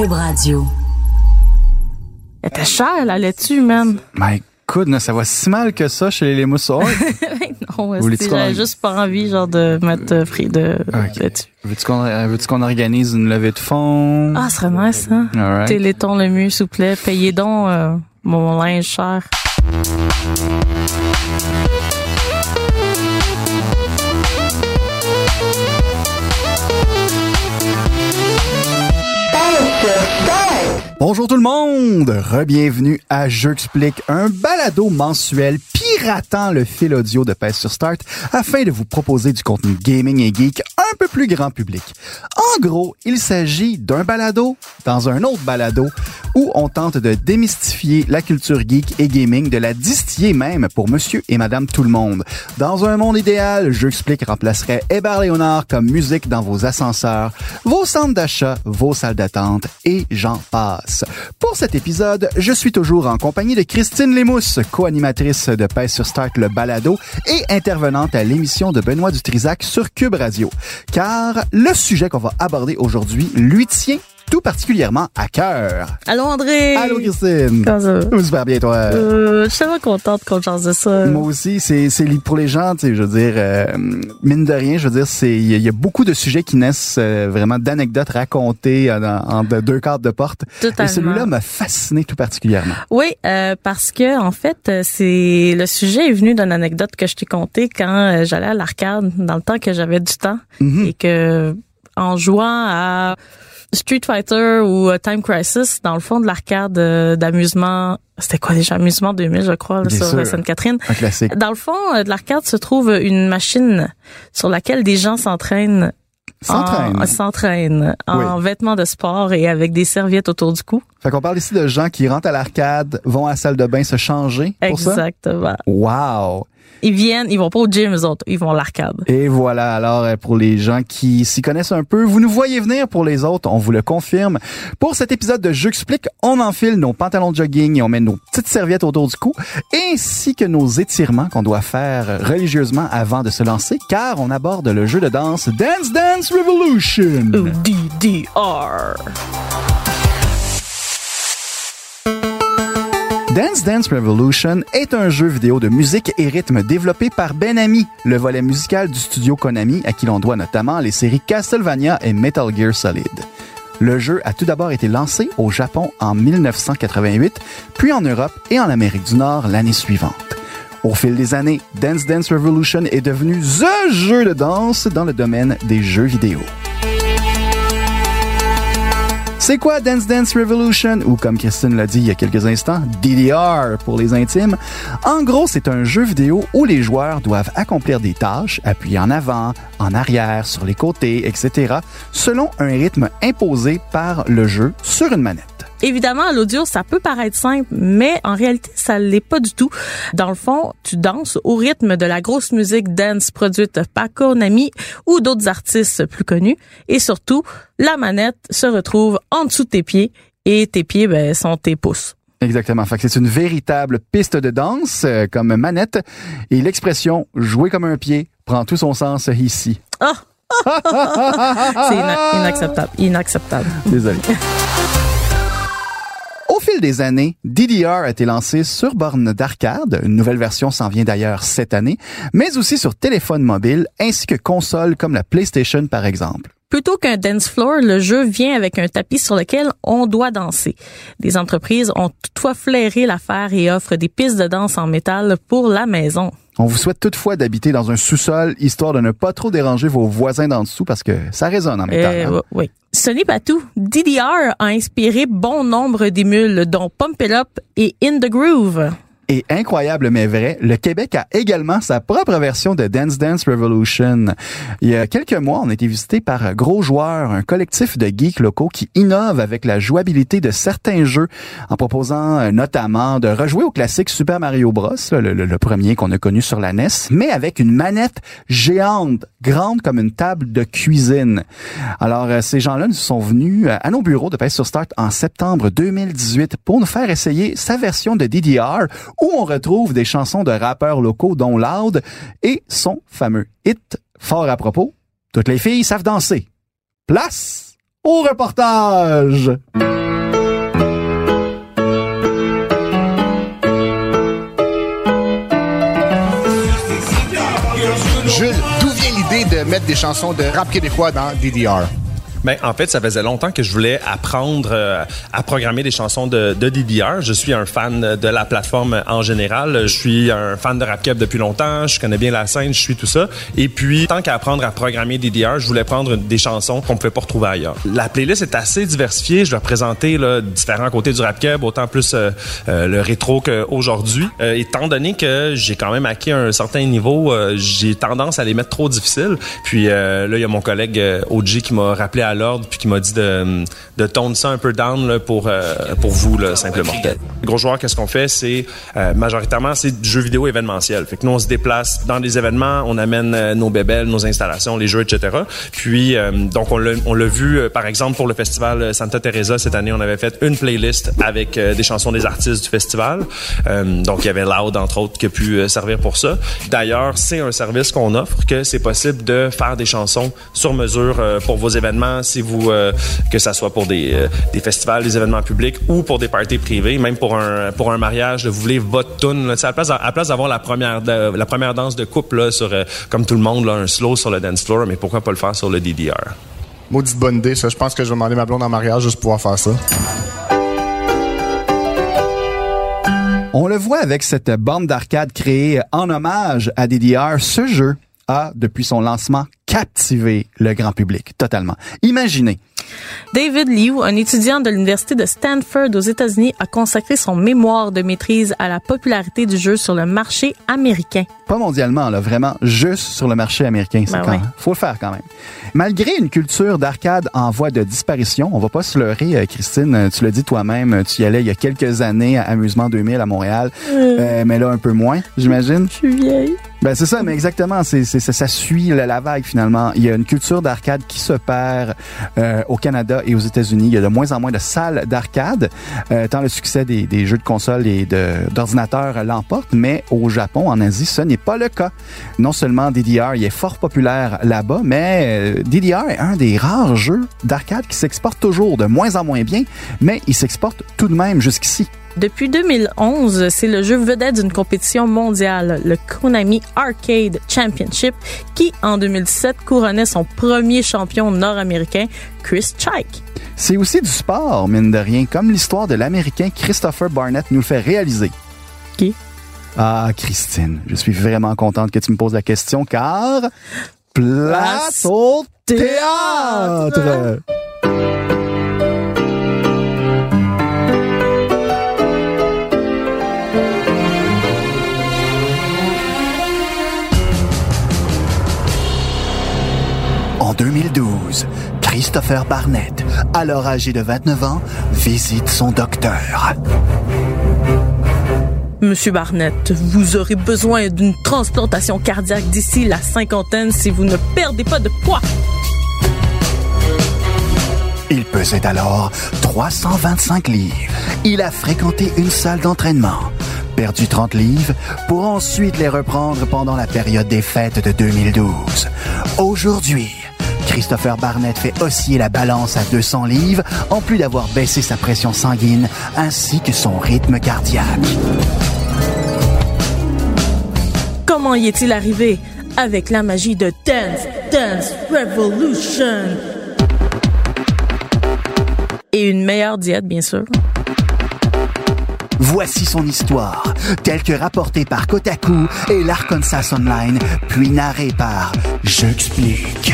Cube Radio. Elle était chère, la laitue, man. My goodness, ça va si mal que ça chez les moussoirs. non, j'avais juste pas envie, genre, de mettre euh, frit de Ok. laitue. Veux-tu qu'on veux qu'on organise une levée de fonds? Ah, ce serait nice, hein? Téléthon le mieux, s'il vous plaît. Payez donc euh, mon linge cher. Bonjour tout le monde! Rebienvenue à J'explique, un balado mensuel piratant le fil audio de Pèse sur Start afin de vous proposer du contenu gaming et geek un peu plus grand public. En gros, il s'agit d'un balado dans un autre balado où on tente de démystifier la culture geek et gaming, de la distiller même pour monsieur et madame tout le monde. Dans un monde idéal, J'explique remplacerait Hébert Léonard comme musique dans vos ascenseurs, vos centres d'achat, vos salles d'attente et j'en passe. Pour cet épisode, je suis toujours en compagnie de Christine Lémousse, co-animatrice de Pèse sur Start le balado et intervenante à l'émission de Benoît Dutrisac sur Cube Radio. Car le sujet qu'on va aborder aujourd'hui lui tient tout particulièrement à cœur. Allô, André! Allô Christine! Comment ça va? Super bien toi? Euh, je suis tellement contente qu'on change de ça. Moi aussi, c'est pour les gens, tu sais, je veux dire, euh, mine de rien, je veux dire, c'est il y, a- il y a beaucoup de sujets qui naissent euh, vraiment d'anecdotes racontées en, en de- deux cadres de porte. Totalement. Et celui-là m'a fasciné tout particulièrement. Oui, euh, parce que en fait, euh, c'est le sujet est venu d'une anecdote que je t'ai contée quand euh, j'allais à l'arcade dans le temps que j'avais du temps Mhm. et que en jouant à Street Fighter ou euh, Time Crisis dans le fond de l'arcade euh, d'amusement, c'était quoi déjà? Amusement 2000 je crois là, sur euh, Sainte-Catherine. Un classique. Dans le fond de l'arcade se trouve une machine sur laquelle des gens s'entraînent S'entraîne. en, s'entraînent en vêtements de sport et avec des serviettes autour du cou. Fait qu'on parle ici de gens qui rentrent à l'arcade, vont à la salle de bain se changer pour ça? Exactement. Wow! Ils viennent, ils vont pas au gym, eux autres. Ils vont à l'arcade. Et voilà, alors euh, pour les gens qui s'y connaissent un peu, vous nous voyez venir pour les autres, on vous le confirme. Pour cet épisode de J'explique, on enfile nos pantalons de jogging et on met nos petites serviettes autour du cou, ainsi que nos étirements qu'on doit faire religieusement avant de se lancer, car on aborde le jeu de danse Dance Dance Revolution. Ou DDR. Dance Dance Revolution est un jeu vidéo de musique et rythme développé par Benami, le volet musical du studio Konami, à qui l'on doit notamment les séries Castlevania et Metal Gear Solid. Le jeu a tout d'abord été lancé au Japon en 1988, puis en Europe et en Amérique du Nord l'année suivante. Au fil des années, Dance Dance Revolution est devenu THE jeu de danse dans le domaine des jeux vidéo. C'est quoi Dance Dance Revolution? Ou comme Christine l'a dit il y a quelques instants, DDR pour les intimes? En gros, c'est un jeu vidéo où les joueurs doivent accomplir des tâches, appuyer en avant, en arrière, sur les côtés, etc., selon un rythme imposé par le jeu sur une manette. Évidemment, à l'audio, ça peut paraître simple, mais en réalité, ça l'est pas du tout. Dans le fond, tu danses au rythme de la grosse musique dance produite par Konami ou d'autres artistes plus connus. Et surtout, la manette se retrouve en dessous de tes pieds et tes pieds ben, sont tes pouces. Exactement. Fait c'est une véritable piste de danse euh, comme manette et l'expression jouer comme un pied prend tout son sens ici. Ah! C'est ina- inacceptable, inacceptable. Désolé. Au fil des années, DDR a été lancé sur borne d'arcade, une nouvelle version s'en vient d'ailleurs cette année, mais aussi sur téléphone mobile ainsi que consoles comme la PlayStation par exemple. Plutôt qu'un dance floor, le jeu vient avec un tapis sur lequel on doit danser. Des entreprises ont toutefois flairé l'affaire et offrent des pistes de danse en métal pour la maison. On vous souhaite toutefois d'habiter dans un sous-sol histoire de ne pas trop déranger vos voisins d'en dessous parce que ça résonne en métal. Euh, hein? oui. Ce n'est pas tout. DDR a inspiré bon nombre d'émules, dont Pump It Up et In the Groove. Et incroyable mais vrai, le Québec a également sa propre version de Dance Dance Revolution. Il y a quelques mois, on a été visité par Gros Joueurs, un collectif de geeks locaux qui innove avec la jouabilité de certains jeux en proposant euh, notamment de rejouer au classique Super Mario Bros, le, premier qu'on a connu sur la NES, mais avec une manette géante, grande comme une table de cuisine. Alors, euh, ces gens-là nous sont venus euh, à nos bureaux de PS sur Start en septembre 2018 pour nous faire essayer sa version de DDR où on retrouve des chansons de rappeurs locaux dont Loud et son fameux hit fort à propos, toutes les filles savent danser. Place au reportage. Jules, d'où vient l'idée de mettre des chansons de rap québécois dans DDR? Ben, en fait, ça faisait longtemps que je voulais apprendre euh, à programmer des chansons de, de, DDR. Je suis un fan de la plateforme en général. Je suis un fan de rap depuis longtemps. Je connais bien la scène, je suis tout ça. Et puis, tant qu'à apprendre à programmer DDR, je voulais prendre des chansons qu'on pouvait pas retrouver ailleurs. La playlist est assez diversifiée. Je dois présenter là, différents côtés du rap autant plus euh, euh, le rétro qu'aujourd'hui. étant donné que j'ai quand même acquis un certain niveau, j'ai tendance à les mettre trop difficiles. Puis là, il y a mon collègue OG qui m'a rappelé l'ordre puis qui m'a dit de, de tone ça un peu down là, pour, euh, pour vous, là, simple mortel. Les gros joueurs, qu'est-ce qu'on fait? C'est euh, majoritairement, c'est du jeu vidéo événementiel. Fait que nous, on se déplace dans des événements, on amène euh, nos bébelles, nos installations, les jeux, etc. Puis, donc, on l'a, on l'a vu, par exemple, pour le festival Santa Teresa, cette année, on avait fait une playlist avec des chansons des artistes du festival. donc, il y avait Loud, entre autres, qui a pu servir pour ça. D'ailleurs, c'est un service qu'on offre, que c'est possible de faire des chansons sur mesure pour vos événements, si vous euh, que ça soit pour des, euh, des festivals, des événements publics ou pour des parties privées, même pour un pour un mariage, vous voulez votre tune, à la place à place d'avoir la première la première danse de couple là, sur euh, comme tout le monde là, un slow sur le dance floor, mais pourquoi pas le faire sur le DDR Maudite bonne idée, ça. Je pense que je vais demander ma blonde en mariage juste pour pouvoir faire ça. On le voit avec cette bande d'arcade créée en hommage à DDR. Ce jeu a, depuis son lancement, captivé le grand public totalement. Imaginez. David Liu, un étudiant de l'université de Stanford aux États-Unis, a consacré son mémoire de maîtrise à la popularité du jeu sur le marché américain. Pas mondialement, là, vraiment, juste sur le marché américain. Ben faut le faire quand même. Malgré une culture d'arcade en voie de disparition, on va pas se leurrer, euh, Christine, tu l'as dit toi-même, tu y allais il y a quelques années à Amusement 2000 à Montréal, euh. Euh, mais là un peu moins, j'imagine. Je suis vieille. Ben c'est ça, mais exactement, c'est, c'est ça, suit la, vague finalement. Il y a une culture d'arcade qui se perd euh, au Canada et aux États-Unis. Il y a de moins en moins de salles d'arcade, euh, tant le succès des, des, jeux de console et de, d'ordinateurs l'emporte. Mais au Japon, en Asie, ce n'est pas le cas. Non seulement DDR il est fort populaire là-bas, mais euh, DDR est un des rares jeux d'arcade qui s'exporte toujours de moins en moins bien, mais il s'exporte tout de même jusqu'ici. Depuis 2011, c'est le jeu vedette d'une compétition mondiale, le Konami Arcade Championship, qui en 2017 couronnait son premier champion nord-américain, Chris Chike. C'est aussi du sport, mine de rien, comme l'histoire de l'Américain Christopher Barnett nous le fait réaliser. Qui? Ah, Christine, je suis vraiment contente que tu me poses la question car... Place au théâtre! 2012, Christopher Barnett, alors âgé de 29 ans, visite son docteur. Monsieur Barnett, vous aurez besoin d'une transplantation cardiaque d'ici la cinquantaine si vous ne perdez pas de poids. Il pesait alors 325 livres. Il a fréquenté une salle d'entraînement, perdu 30 livres, pour ensuite les reprendre pendant la période des fêtes de 2012. Aujourd'hui, Christopher Barnett fait osciller la balance à 200 livres, en plus d'avoir baissé sa pression sanguine ainsi que son rythme cardiaque. Comment y est-il arrivé? Avec la magie de Dance Dance Revolution. Et une meilleure diète, bien sûr. Voici son histoire, telle que rapportée par Kotaku et l'Arkansas Online, puis narrée par J'explique.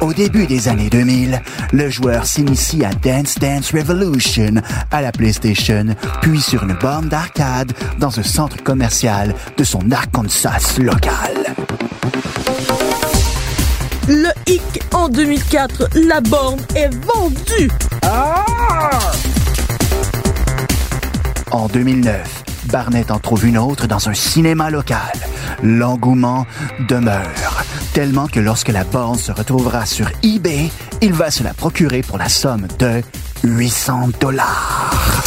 Au début des années 2000, le joueur s'initie à Dance Dance Revolution à la PlayStation, puis sur une borne d'arcade dans un centre commercial de son Arkansas local. Le hic en 2004, la borne est vendue. En 2009, Barnett en trouve une autre dans un cinéma local. L'engouement demeure, tellement que lorsque la borne se retrouvera sur eBay, il va se la procurer pour la somme de 800 dollars.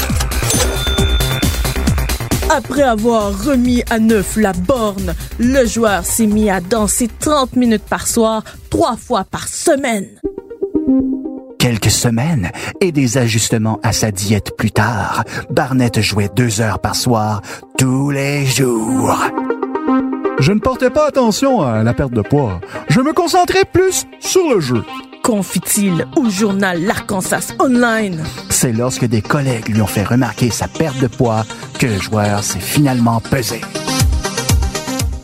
Après avoir remis à neuf la borne, le joueur s'est mis à danser 30 minutes par soir, trois fois par semaine. Quelques semaines et des ajustements à sa diète plus tard, Barnett jouait deux heures par soir tous les jours. Je ne portais pas attention à la perte de poids. Je me concentrais plus sur le jeu. Confie-t-il au journal L'Arkansas Online. C'est lorsque des collègues lui ont fait remarquer sa perte de poids que le joueur s'est finalement pesé.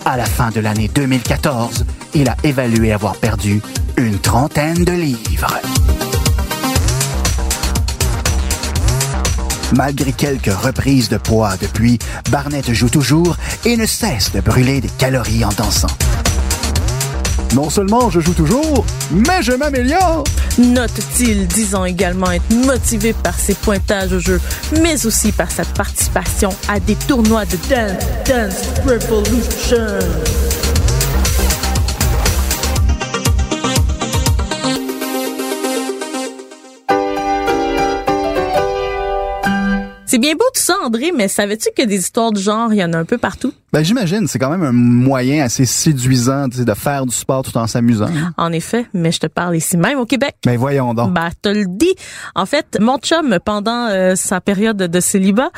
À la fin de l'année 2014, il a évalué avoir perdu une trentaine de livres. Malgré quelques reprises de poids depuis, Barnett joue toujours et ne cesse de brûler des calories en dansant. Non seulement je joue toujours, mais je m'améliore. Note-t-il, disant également être motivé par ses pointages au jeu, mais aussi par sa participation à des tournois de Dance Dance Revolution. C'est bien beau tout ça, André, mais savais-tu que des histoires du genre, il y en a un peu partout? Ben j'imagine, c'est quand même un moyen assez séduisant tu sais, de faire du sport tout en s'amusant. En effet, mais je te parle ici même au Québec. Mais voyons donc. Bah, te le dis. En fait, mon chum, pendant euh, sa période de célibat,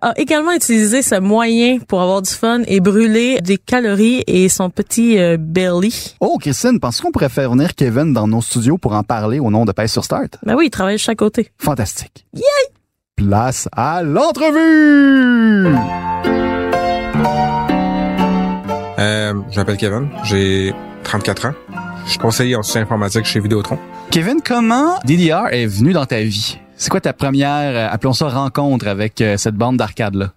a également utilisé ce moyen pour avoir du fun et brûler des calories et son petit euh, belly. Oh, Christine, penses qu'on pourrait faire venir Kevin dans nos studios pour en parler au nom de Pèse sur Start? Ben oui, il travaille de chaque côté. Fantastique. Yay! Place à l'entrevue! Euh, je m'appelle Kevin, j'ai 34 ans. Je suis conseiller en soutien informatique chez Vidéotron. Kevin, comment DDR est venu dans ta vie? C'est quoi ta première, euh, appelons ça, rencontre avec euh, cette bande d'arcade-là?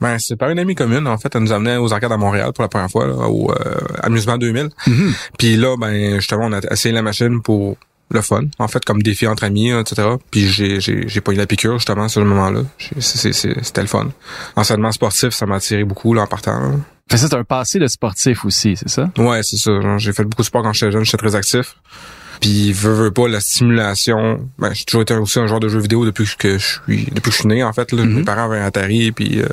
Ben, c'est par une amie commune, en fait, elle nous amenait aux arcades à Montréal pour la première fois, là, au euh, Amusement 2000. Mhm. Puis là, ben, justement, on a essayé la machine pour le fun, en fait, comme défi entre amis, etc. Puis j'ai, j'ai, j'ai pas eu la piqûre, justement, sur le moment-là. J'ai- c'est- c'est- C'était le fun. Enseignement sportif, ça m'a attiré beaucoup, là, en partant. là. Fait c'est un passé de sportif aussi, c'est ça? Ouais, c'est ça. J'ai fait beaucoup de sport quand j'étais jeune, j'étais très actif. Puis veux, veux pas la stimulation. Ben, j'ai toujours été aussi un joueur de jeux vidéo depuis que je suis depuis que je suis né en fait. Là. Mes parents avaient un Atari puis euh,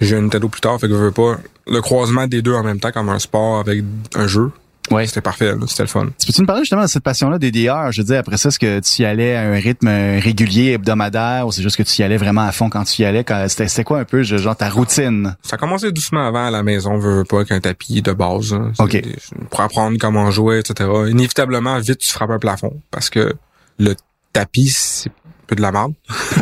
j'ai un Nintendo plus tard, fait que veux, veux pas le croisement des deux en même temps comme un sport avec un jeu. Ouais. C'était parfait, là. c'était le fun. Tu peux-tu me parler justement de cette passion-là des DR? Je veux dire, après ça, est-ce que tu y allais à un rythme régulier, hebdomadaire, ou c'est juste que tu y allais vraiment à fond quand tu y allais? C'était quoi un peu, genre, ta routine? Ça a commencé doucement avant à la maison, veux, veux pas, avec un tapis de base. là. C'est- Ok. Pour apprendre comment jouer, etc. Inévitablement, vite, tu frappes un plafond parce que le tapis, c'est peu de la merde.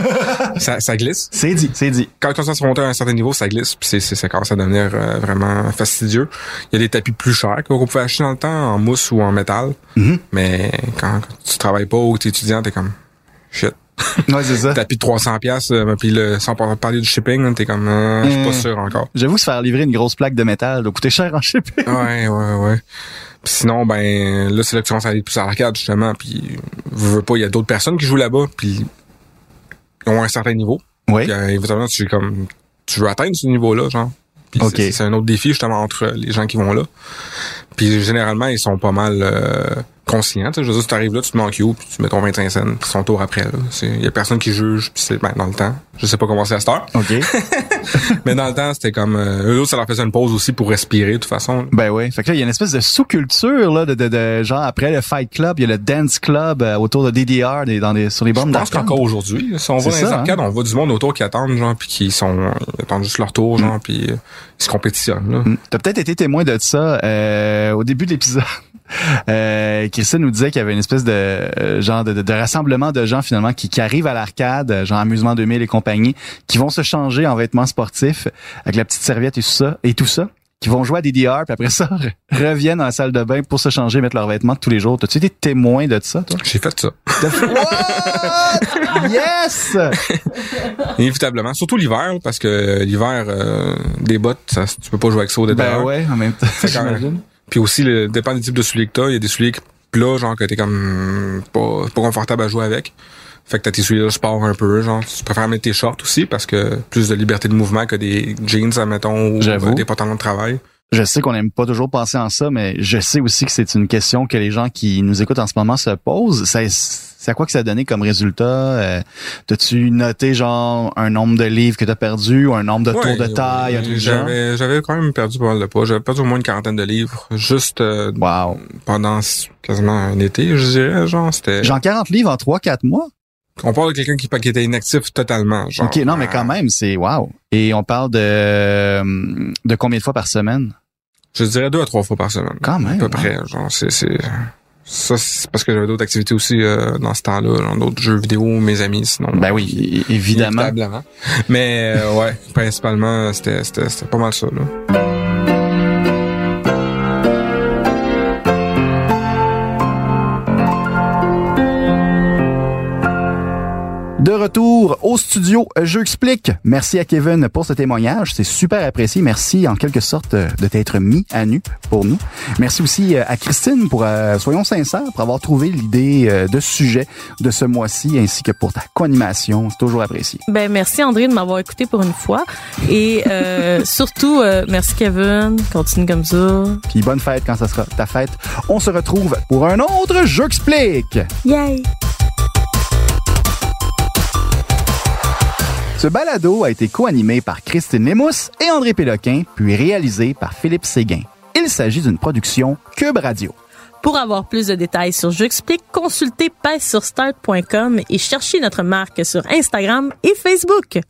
ça, ça glisse. C'est dit, c'est dit. quand on à monter à un certain niveau, ça glisse, puis c'est, c'est, ça commence à devenir euh, vraiment fastidieux. Il y a des tapis plus chers qu'on pouvait acheter dans le temps, en mousse ou en métal. Mhm. Mais quand tu travailles pas ou t'es étudiant, t'es comme shit. Ouais, c'est ça. Tapis de 300 pièces, puis le, sans par- parler du shipping, t'es comme euh, je suis pas Mm. sûr encore. J'avoue que se faire livrer une grosse plaque de métal doit coûter cher en shipping. Ouais, ouais, ouais. Sinon, ben là, c'est là que tu commences à aller plus à l'arcade, justement. Puis, veux, pas, il y a d'autres personnes qui jouent là-bas, puis ils ont un certain niveau. Oui. Puis, euh, éventuellement, tu comme, tu veux atteindre ce niveau-là, genre. Puis Ok. c'est, un autre défi, justement, entre les gens qui vont là. Puis généralement, ils sont pas mal euh, conscients. Tu sais, je veux dire, si t'arrives là, tu te en queue, puis tu mets ton 25 cents, puis son tour après. Il y a personne qui juge, puis c'est ben, dans le temps. Je sais pas comment c'est à cette heure. OK. mais dans le temps, c'était comme... Euh, eux autres, ça leur faisait une pause aussi pour respirer, de toute façon. ben oui. Fait que là, il y a une espèce de sous-culture, là, de, de, de, genre, après le Fight Club, il y a le Dance Club euh, autour de DDR des, dans des, sur les bornes Je pense d'arcade. qu'encore aujourd'hui, si on C'est dans les ça, hein? arcades, on voit du monde autour qui attendent, genre, puis qui sont, ils attendent juste leur tour, genre, puis euh, ils se compétitionnent, là. Mm. T'as peut-être été témoin de ça euh, au début de l'épisode. Euh, Christine nous disait qu'il y avait une espèce de euh, genre de, de- de rassemblement de gens finalement qui, qui arrivent à l'arcade, euh, genre Amusement 2000 et compagnie, qui vont se changer en vêtements sportifs avec la petite serviette et tout ça, et tout ça, qui vont jouer à DDR, puis après ça re- reviennent dans la salle de bain pour se changer, mettre leurs vêtements de tous les jours. T'as-tu été témoin de ça, toi? J'ai fait ça. What? yes! Inévitablement. Surtout l'hiver, parce que l'hiver, euh, des bottes, ça, tu peux pas jouer avec ça au Ben dehors. ouais, en même temps, j'imagine. Puis aussi, le, dépend du type de souliers que t'as. Il y a des souliers plats, genre, que t'es comme pas, pas confortable à jouer avec. Fait que t'as tes souliers de sport un peu, genre. Tu préfères mettre tes shorts aussi, parce que plus de liberté de mouvement que des jeans, admettons, ou des pantalons de travail. Je sais qu'on n'aime pas toujours penser en ça, mais je sais aussi que c'est une question que les gens qui nous écoutent en ce moment se posent. Ça- C'est à quoi que ça a donné comme résultat? Euh, T'as-tu noté genre un nombre de livres que t'as perdu ou un nombre de Ouais, tours de taille? J'avais, j'avais quand même perdu pas mal de poids. J'avais perdu au moins une quarantaine de livres. Juste euh, Wow. pendant quasiment un été, je dirais. Genre, c'était... Genre 40 livres en 3-4 mois? On parle de quelqu'un qui, qui était inactif totalement. Genre, OK, non, mais quand euh, même, c'est wow. Et on parle de, de combien de fois par semaine? Je dirais deux à trois fois par semaine. Quand même, À peu ouais. près. Genre, c'est, c'est, ça, c'est parce que j'avais d'autres activités aussi euh, dans ce temps-là, genre d'autres jeux vidéo, mes amis, sinon. Ben oui, é- évidemment. Mais euh, ouais, principalement, c'était, c'était, c'était pas mal ça. Là. De retour au studio, je explique. Merci à Kevin pour ce témoignage. C'est super apprécié. Merci en quelque sorte de t'être mis à nu pour nous. Merci aussi euh, à Christine pour, euh, soyons sincères, pour avoir trouvé l'idée euh, de sujet de ce mois-ci ainsi que pour ta co-animation. C'est toujours apprécié. Ben merci André de m'avoir écouté pour une fois et euh, surtout euh, merci Kevin, continue comme ça. Puis bonne fête quand ça sera ta fête. On se retrouve pour un autre Je explique. Yay. Ce balado a été co-animé par Christine Nemous et André Péloquin, puis réalisé par Philippe Séguin. Il s'agit d'une production Cube Radio. Pour avoir plus de détails sur J'explique, consultez pèse-sur-start.com et cherchez notre marque sur Instagram et Facebook.